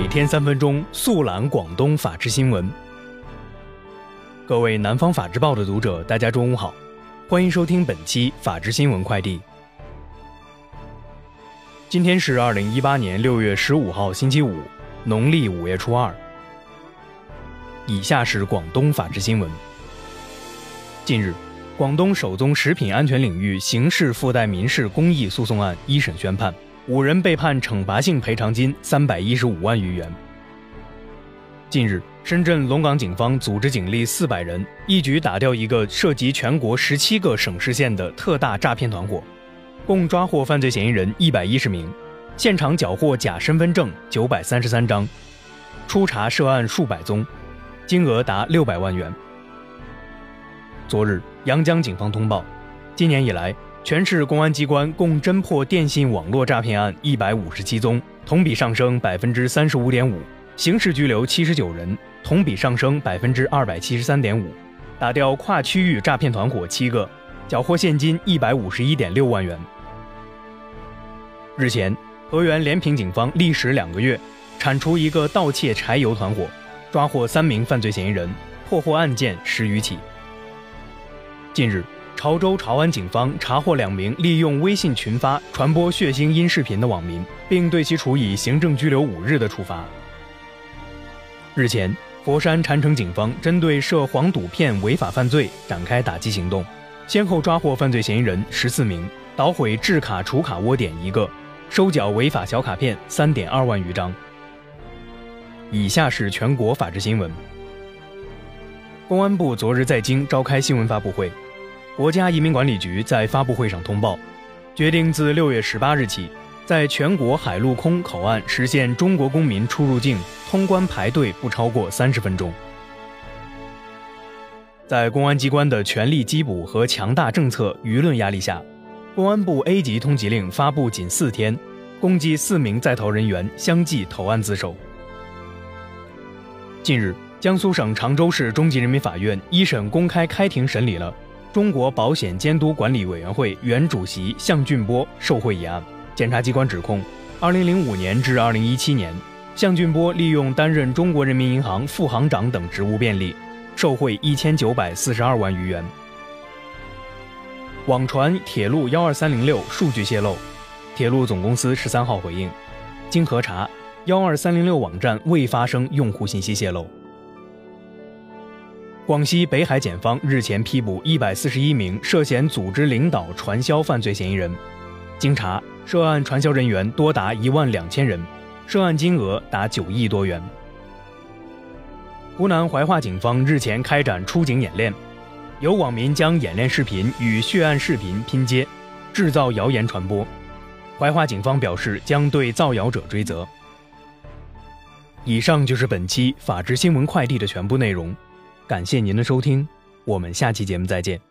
每天三分钟速览广东法治新闻。各位南方法制报的读者，大家中午好，欢迎收听本期法治新闻快递。今天是二零一八年六月十五号，星期五，农历五月初二。以下是广东法治新闻。近日，广东首宗食品安全领域刑事附带民事公益诉讼案一审宣判。五人被判惩罚性赔偿金三百一十五万余元。近日，深圳龙岗警方组织警力四百人，一举打掉一个涉及全国十七个省市县的特大诈骗团伙，共抓获犯罪嫌疑人一百一十名，现场缴获假身份证九百三十三张，初查涉案数百宗，金额达六百万元。昨日，阳江警方通报，今年以来。全市公安机关共侦破电信网络诈骗案一百五十七宗，同比上升百分之三十五点五；刑事拘留七十九人，同比上升百分之二百七十三点五；打掉跨区域诈骗团伙七个，缴获现金一百五十一点六万元。日前，河源连平警方历时两个月，铲除一个盗窃柴油团伙，抓获三名犯罪嫌疑人，破获案件十余起。近日。潮州潮安警方查获两名利用微信群发传播血腥音视频的网民，并对其处以行政拘留五日的处罚。日前，佛山禅城警方针对涉黄赌骗违法犯罪展开打击行动，先后抓获犯罪嫌疑人十四名，捣毁制卡储卡窝点一个，收缴违法小卡片三点二万余张。以下是全国法制新闻。公安部昨日在京召开新闻发布会。国家移民管理局在发布会上通报，决定自六月十八日起，在全国海陆空口岸实现中国公民出入境通关排队不超过三十分钟。在公安机关的全力缉捕和强大政策舆论压力下，公安部 A 级通缉令发布仅四天，共计四名在逃人员相继投案自首。近日，江苏省常州市中级人民法院一审公开开庭审理了。中国保险监督管理委员会原主席向俊波受贿一案，检察机关指控，2005年至2017年，向俊波利用担任中国人民银行副行长等职务便利，受贿1942万余元。网传铁路12306数据泄露，铁路总公司十三号回应，经核查，12306网站未发生用户信息泄露。广西北海检方日前批捕一百四十一名涉嫌组织领导传销犯罪嫌疑人，经查，涉案传销人员多达一万两千人，涉案金额达九亿多元。湖南怀化警方日前开展出警演练，有网民将演练视频与血案视频拼接，制造谣言传播。怀化警方表示将对造谣者追责。以上就是本期法治新闻快递的全部内容。感谢您的收听，我们下期节目再见。